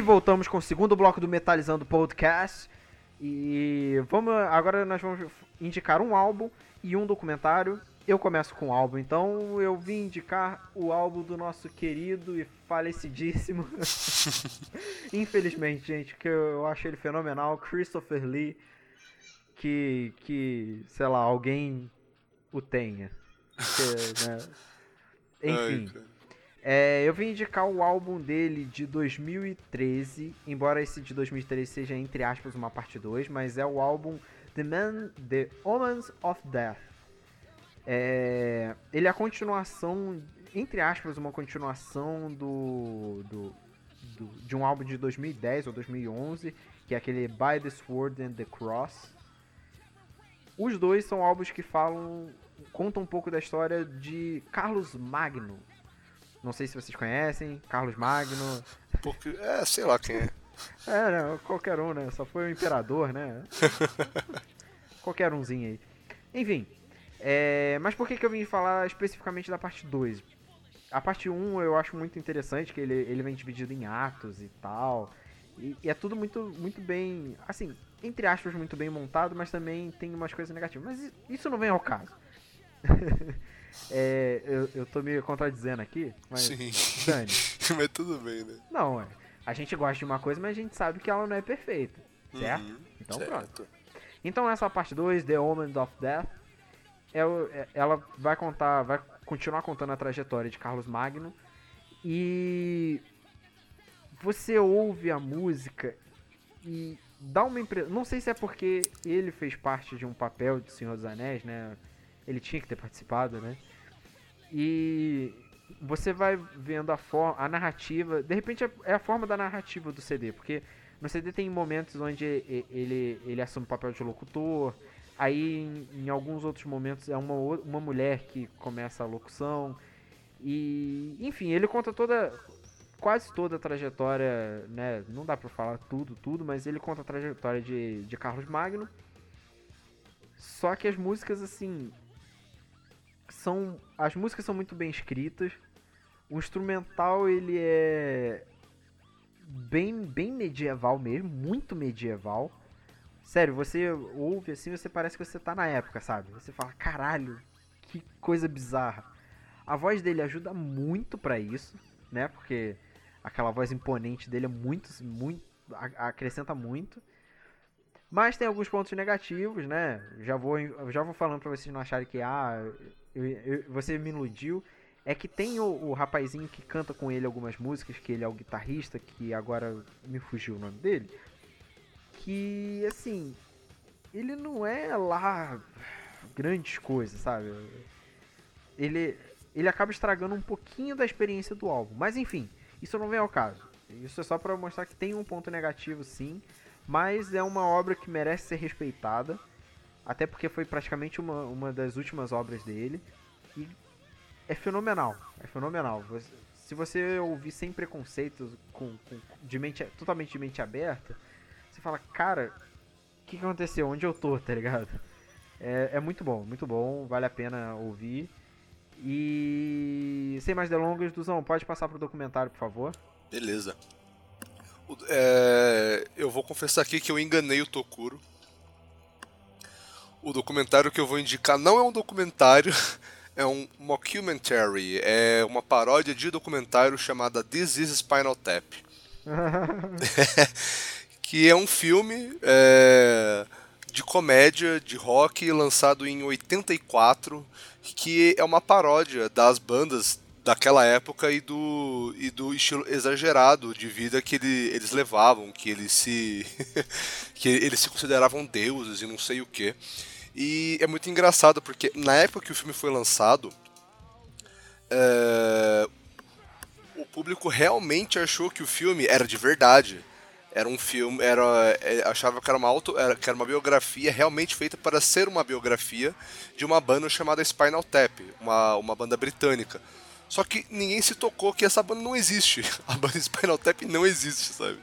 Voltamos com o segundo bloco do Metalizando Podcast. E vamos agora nós vamos indicar um álbum e um documentário. Eu começo com o álbum, então eu vim indicar o álbum do nosso querido e falecidíssimo. [laughs] Infelizmente, gente, que eu acho ele fenomenal, Christopher Lee, que que, sei lá, alguém o tenha. [laughs] Que, né? Enfim. Ai, é, eu vim indicar o álbum dele de 2013, embora esse de 2013 seja, entre aspas, uma parte 2, mas é o álbum The, Man, The Omens of Death. É, ele é a continuação, entre aspas, uma continuação do, do, do, de um álbum de 2010 ou 2011, que é aquele By the Sword and the Cross. Os dois são álbuns que falam, contam um pouco da história de Carlos Magno, não sei se vocês conhecem, Carlos Magno. Porque, é, sei lá quem é. [laughs] É, né, qualquer um, né? Só foi o imperador, né? [laughs] qualquer umzinho aí. Enfim, é, mas por que, que eu vim falar especificamente da parte 2? A parte 1 um eu acho muito interessante, que ele, ele vem dividido em atos e tal. E, e, é tudo muito, muito bem, assim, entre aspas, muito bem montado, mas também tem umas coisas negativas. Mas isso não vem ao caso. [laughs] É, eu, eu tô me contradizendo aqui, mas. Sim. [laughs] Mas tudo bem, né? Não, é. A gente gosta de uma coisa, mas a gente sabe que ela não é perfeita. Certo? Uhum, então certo. pronto. Então essa parte 2, The Omen of Death, é, é, ela vai contar, vai continuar contando a trajetória de Carlos Magno. E você ouve a música e dá uma impressão. Não sei se é porque ele fez parte de um papel de Senhor dos Anéis, né? Ele tinha que ter participado, né? E você vai vendo a forma, a narrativa, de repente é, é a forma da narrativa do CD, porque no CD tem momentos onde ele, ele assume o papel de locutor, aí em, em alguns outros momentos é uma, uma mulher que começa a locução, e enfim, ele conta toda, quase toda a trajetória, né, não dá pra falar tudo, tudo, mas ele conta a trajetória de, de Carlos Magno, só que as músicas, assim, são as músicas são muito bem escritas. O instrumental ele é bem bem medieval mesmo, muito medieval. Sério, você ouve assim, você parece que você tá na época, sabe? Você fala, caralho, que coisa bizarra. A voz dele ajuda muito para isso, né? Porque aquela voz imponente dele é muito, muito acrescenta muito. Mas tem alguns pontos negativos, né? Já vou, já vou falando pra vocês não acharem que ah, eu, eu, você me iludiu. É que tem o, o, rapazinho que canta com ele algumas músicas, que ele é o guitarrista, que agora me fugiu o nome dele. Que, assim, ele não é lá grandes coisas, sabe? Ele, ele acaba estragando um pouquinho da experiência do álbum. Mas, enfim, isso não vem ao caso. Isso é só para mostrar que tem um ponto negativo, sim. Mas é uma obra que merece ser respeitada. Até porque foi praticamente uma, uma das últimas obras dele. E é fenomenal. É fenomenal. Você, se você ouvir sem preconceitos, com, com, de mente, totalmente de mente aberta, você fala, cara, o que, aconteceu? Onde eu tô, tá ligado? É, é muito bom, muito bom. Vale a pena ouvir. E sem mais delongas, Duzão, pode passar pro documentário, por favor? Beleza. É, eu vou confessar aqui que eu enganei o Tokuro o documentário que eu vou indicar não é um documentário, [laughs] é um mockumentary, é uma paródia de documentário chamada This is Spinal Tap. [laughs] que é um filme é, de comédia, de rock, lançado em 84, que é uma paródia das bandas daquela época e do, e do estilo exagerado de vida que ele, eles levavam, que eles se [laughs] que eles se consideravam deuses e não sei o que. E é muito engraçado porque na época que o filme foi lançado, é... o público realmente achou que o filme era de verdade. Era um filme, era, é, achava que era, uma auto, era, que era uma biografia realmente feita para ser uma biografia de uma banda chamada Spinal Tap, uma, uma banda britânica. Só que ninguém se tocou que essa banda não existe. [laughs] A banda Spinal Tap não existe, sabe?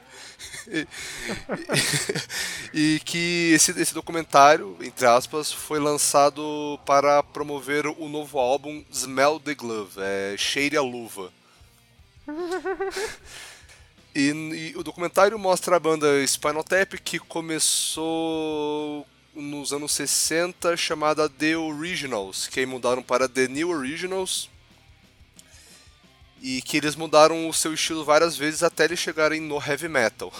[laughs] e, que esse, esse documentário, entre aspas, foi lançado para promover o novo álbum Smell the Glove, é, Cheire a Luva. [laughs] E, e, o documentário mostra a banda Spinal Tap que começou nos anos 60 chamada The Originals, que aí mudaram para The New Originals e que eles mudaram o seu estilo várias vezes até eles chegarem no heavy metal.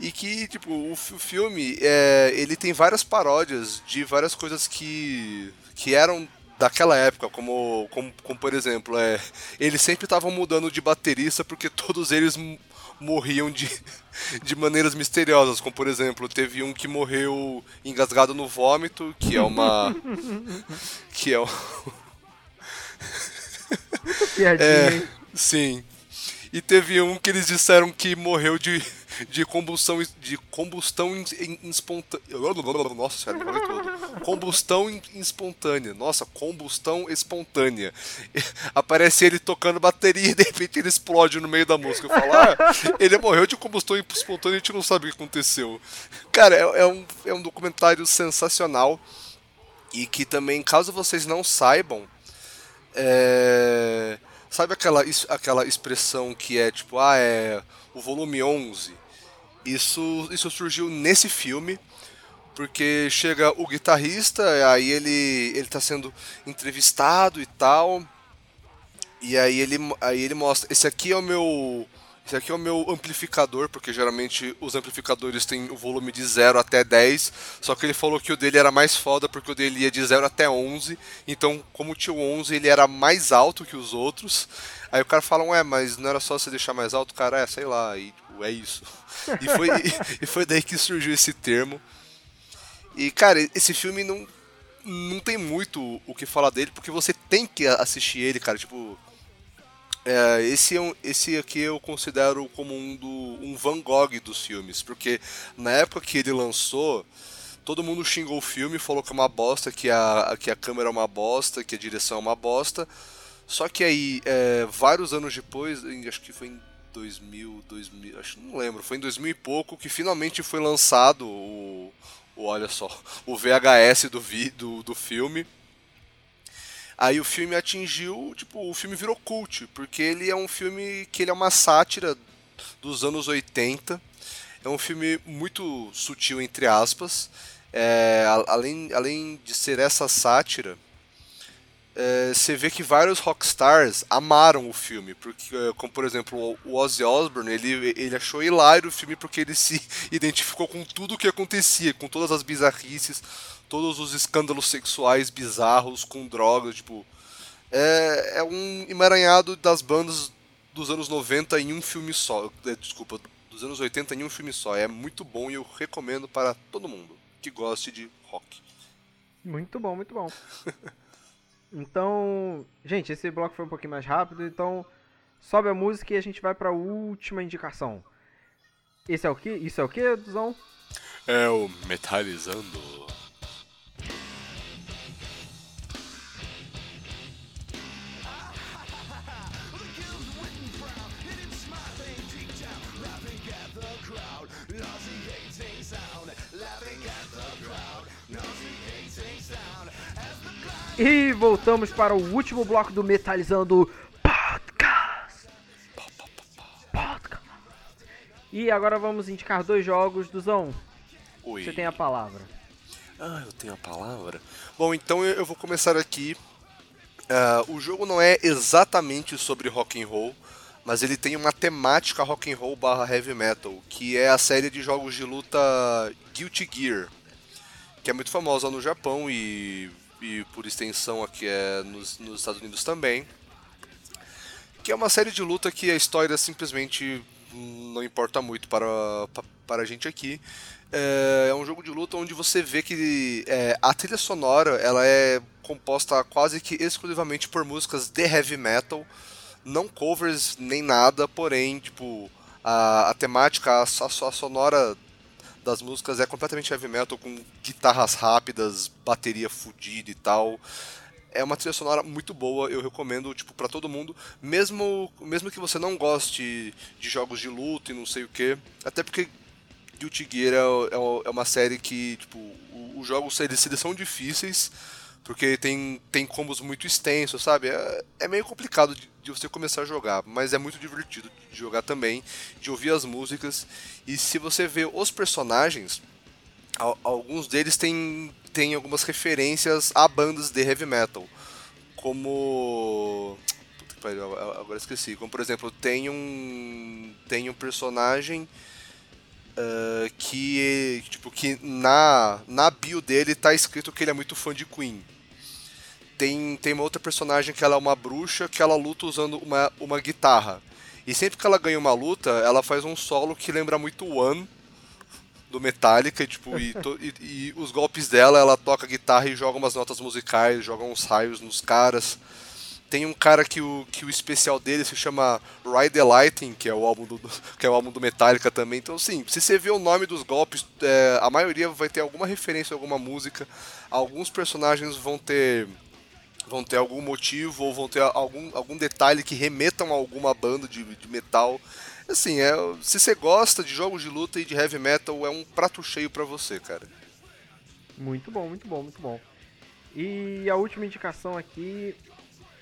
E que, tipo, o, filme, é, ele tem várias paródias de várias coisas que, que eram daquela época, como, como, como por exemplo, é, eles sempre estavam mudando de baterista porque todos eles morriam de, [laughs] de maneiras misteriosas, como por exemplo, teve um que morreu engasgado no vômito, que é uma [laughs] que é um, Piadinha. É, sim. E teve um que eles disseram que morreu de, de combustão de combustão espontânea. Nossa senhora, me todo. Combustão espontânea. Nossa, combustão espontânea. Aparece ele tocando bateria e [laughs] de repente ele explode no meio da música. Eu falo, ah, ele morreu de combustão espontânea e a gente não sabe o que aconteceu. Cara, é, é, um, é um documentário sensacional. E que também, caso vocês não saibam, é... Sabe aquela, aquela expressão que é tipo, ah, é o volume 11? Isso, isso surgiu nesse filme, porque chega o guitarrista, aí ele, ele tá sendo entrevistado e tal, e aí ele, aí ele mostra, esse aqui é o meu esse aqui é o meu amplificador, porque geralmente os amplificadores têm o volume de 0 até 10, só que ele falou que o dele era mais foda porque o dele ia de 0 até 11, então como tinha o 11 ele era mais alto que os outros. Aí o cara fala, ué, mas não era só você deixar mais alto? Cara, é, sei lá, e tipo, é isso. [laughs] E foi, e, e foi daí que surgiu esse termo. E cara, esse filme não, não tem muito o que falar dele, porque você tem que assistir ele, cara, tipo É, esse, é esse aqui eu considero como um, do, um Van Gogh dos filmes, porque na época que ele lançou, todo mundo xingou o filme, falou que é uma bosta, que a, que a câmera é uma bosta, que a direção é uma bosta. Só que aí, é, vários anos depois, acho que foi em 2000, 2000, acho não lembro, foi em 2000 e pouco que finalmente foi lançado o, o olha só, o VHS do, vi, do, do filme Aí o filme atingiu, tipo, o filme virou cult, porque ele é um filme que ele é uma sátira dos anos 80. É um filme muito sutil, entre aspas. É, além, além de ser essa sátira, é, você vê que vários rockstars amaram o filme, porque, é, como por exemplo o Ozzy Osbourne, ele, ele achou hilário o filme porque ele se [laughs] identificou com tudo o que acontecia, com todas as bizarrices, todos os escândalos sexuais bizarros com drogas, tipo. É, é um emaranhado das bandas dos anos 90 em um filme só. É, desculpa, dos anos 80 em um filme só. É muito bom e eu recomendo para todo mundo que goste de rock. Muito bom, muito bom. [laughs] então, gente, esse bloco foi um pouquinho mais rápido, então sobe a música e a gente vai para a última indicação. Esse é o que? Isso é o que, Duzão? É o Metalizando. E voltamos para o último bloco do Metalizando Podcast. Podcast. E agora vamos indicar dois jogos. Duzão, Oi. você tem a palavra. Ah, eu tenho a palavra? Bom, então eu vou começar aqui. Uh, o jogo não é exatamente sobre rock and roll, mas ele tem uma temática rock and roll barra heavy metal, que é a série de jogos de luta Guilty Gear, que é muito famosa no Japão e e por extensão aqui é nos, nos Estados Unidos também. Que é uma série de luta que a história simplesmente não importa muito para, para a gente aqui. É, é um jogo de luta onde você vê que é, a trilha sonora ela é composta quase que exclusivamente por músicas de heavy metal, não covers nem nada, porém, tipo, a, a temática, a, a sonora das músicas é completamente heavy metal, com guitarras rápidas, bateria fodida e tal. É uma trilha sonora muito boa, eu recomendo tipo para todo mundo, mesmo mesmo que você não goste de jogos de luta e não sei o que, até porque Guilty Gear é, é, é uma série que tipo os jogos eles, eles são difíceis, porque tem, tem combos muito extensos, sabe? É, é meio complicado de, de, você começar a jogar, mas é muito divertido de jogar também, de ouvir as músicas. E se você vê os personagens, alguns deles têm, têm algumas referências a bandas de heavy metal. Como. Que agora esqueci. Como por exemplo, tem um. Tem um personagem. Uh, que tipo que na na bio dele tá escrito que ele é muito fã de Queen tem, tem uma outra personagem que ela é uma bruxa que ela luta usando uma, uma guitarra. E sempre que ela ganha uma luta, ela faz um solo que lembra muito One do Metallica, e, tipo, e, to, e, e, os golpes dela, ela toca guitarra e joga umas notas musicais, joga uns raios nos caras. Tem um cara que o, que o especial dele se chama Ride the Lightning, que é o álbum do, [laughs] que é o álbum do Metallica também. Então, sim, se você vê o nome dos golpes, é, a maioria vai ter alguma referência a alguma música. Alguns personagens vão ter vão ter algum motivo ou vão ter algum, algum detalhe que remetam a alguma banda de, de metal. Assim, é, se você gosta de jogos de luta e de heavy metal, é um prato cheio para você, cara. Muito bom, muito bom, muito bom. E a última indicação aqui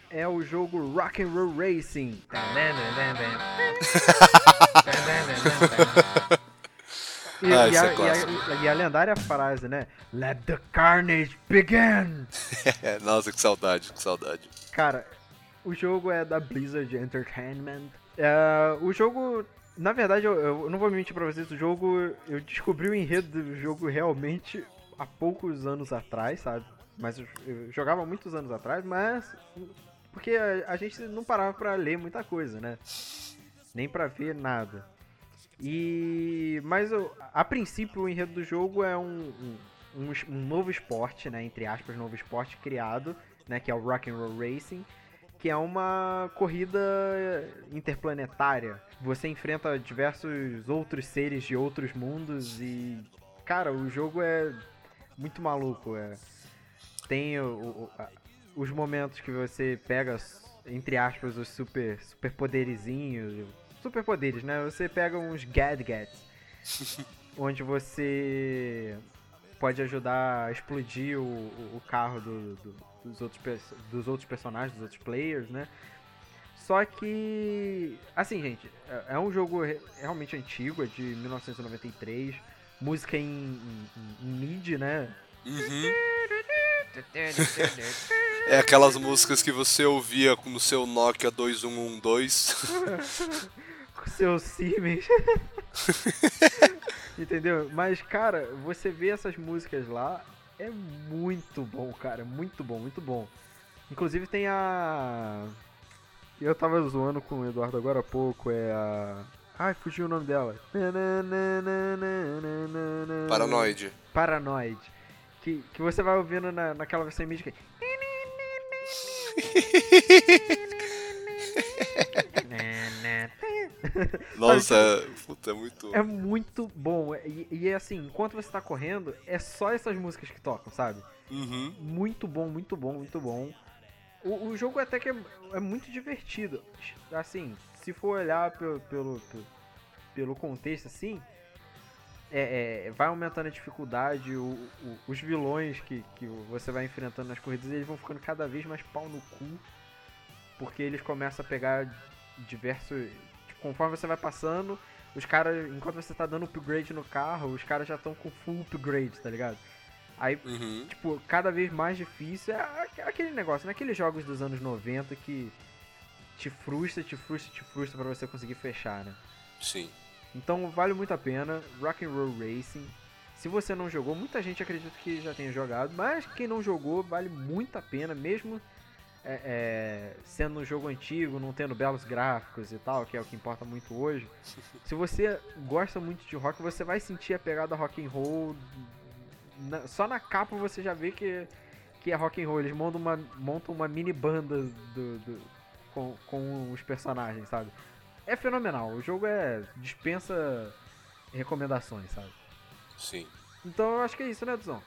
é o jogo Rock and Roll Racing. [laughs] [laughs] [laughs] E, ah, e, a, é e, a, e, a, lendária frase, né? Let the carnage begin! [laughs] Nossa, que saudade, que saudade. Cara, o jogo é da Blizzard Entertainment. É, o jogo, na verdade, eu, eu, não vou mentir pra vocês, o jogo, eu descobri o enredo do jogo realmente há poucos anos atrás, sabe? Mas eu, eu jogava muitos anos atrás, mas. Porque a, a gente não parava pra ler muita coisa, né? Nem pra ver nada. E mas a princípio o enredo do jogo é um, um, um, novo esporte, né, entre aspas, novo esporte criado, né, que é o Rock and Roll Racing, que é uma corrida interplanetária. Você enfrenta diversos outros seres de outros mundos e, cara, o jogo é muito maluco. É. Tem o, o, a, os momentos que você pega, entre aspas, os super, super. Super poderes, né? Você pega uns gadgets. [laughs] onde você pode ajudar a explodir o, o carro do, do, dos, outros, dos outros personagens, dos outros players, né? Só que, assim, gente, é, é um jogo realmente antigo, é de 1993, música em, em, em MIDI, né? Uhum. [laughs] É aquelas músicas que você ouvia no seu Nokia 2112. [laughs] Seu Siemens. [laughs] Entendeu? Mas, cara, você vê essas músicas lá, é muito bom, cara. Muito bom, muito bom. Inclusive tem a. Eu tava zoando com o Eduardo agora há pouco, é a. Ai, fugiu o nome dela. Paranoide. Paranoide. Que, que você vai ouvindo na, naquela versão mídia. [laughs] [laughs] Nossa, puta, é muito. É muito bom. E, e é assim, enquanto você tá correndo, é só essas músicas que tocam, sabe? Uhum. Muito bom, muito bom, muito bom. O, o jogo até que é, é, muito divertido. Assim, se for olhar pelo, pelo, pelo contexto assim, é, é, vai aumentando a dificuldade, o, o, os vilões que, que você vai enfrentando nas corridas, eles vão ficando cada vez mais pau no cu, porque eles começam a pegar diversos... Conforme você vai passando, os caras, enquanto você tá dando upgrade no carro, os caras já estão com full upgrade, tá ligado? Aí, uhum. tipo, cada vez mais difícil. É aquele negócio, naqueles né? jogos dos anos 90 que te frustra, te frustra, te frustra pra você conseguir fechar, né? Sim. Então vale muito a pena. Rock and Roll Racing. Se você não jogou, muita gente acredita que já tenha jogado, mas quem não jogou vale muito a pena, mesmo é, é, sendo um jogo antigo, não tendo belos gráficos e tal, que é o que importa muito hoje. [laughs] Se você gosta muito de rock, você vai sentir a pegada rock and roll na, só na capa você já vê que, que é rock and roll. Eles montam uma, montam uma mini banda do, do com, com os personagens, sabe? É fenomenal. O jogo é dispensa recomendações, sabe? Sim. Então eu acho que é isso, né, Duzão?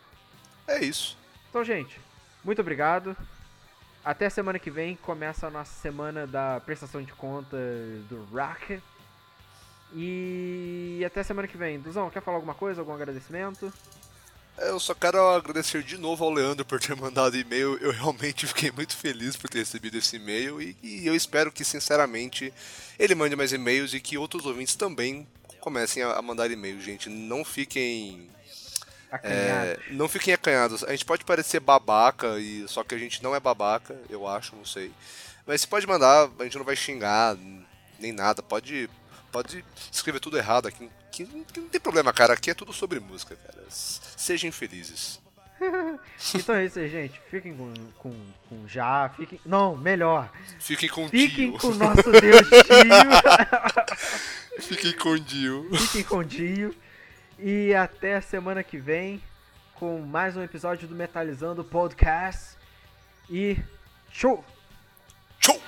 É isso. Então, gente, muito obrigado. Até semana que vem começa a nossa semana da prestação de contas do Rock. E até semana que vem. Duzão, quer falar alguma coisa? Algum agradecimento? Eu só quero agradecer de novo ao Leandro por ter mandado e-mail. Eu realmente [laughs] fiquei muito feliz por ter recebido esse e-mail e, e eu espero que, sinceramente, ele mande mais e-mails e que outros ouvintes também comecem a, mandar e-mails, gente. Não fiquem. É, não fiquem acanhados. A gente pode parecer babaca, e só que a gente não é babaca, eu acho, não sei. Mas você pode mandar, a gente não vai xingar nem nada. Pode, pode escrever tudo errado aqui que, que não tem problema, cara. Aqui é tudo sobre música, cara. Sejam felizes. [laughs] então é isso aí, gente. Fiquem com, com, com já, fiquem. Não, melhor. Fiquem com Fiquem Dio. com o nosso Deus Dio. [laughs] fiquem com Dio. Fiquem com Dio. E até semana que vem com mais um episódio do Metalizando Podcast. E show! Show!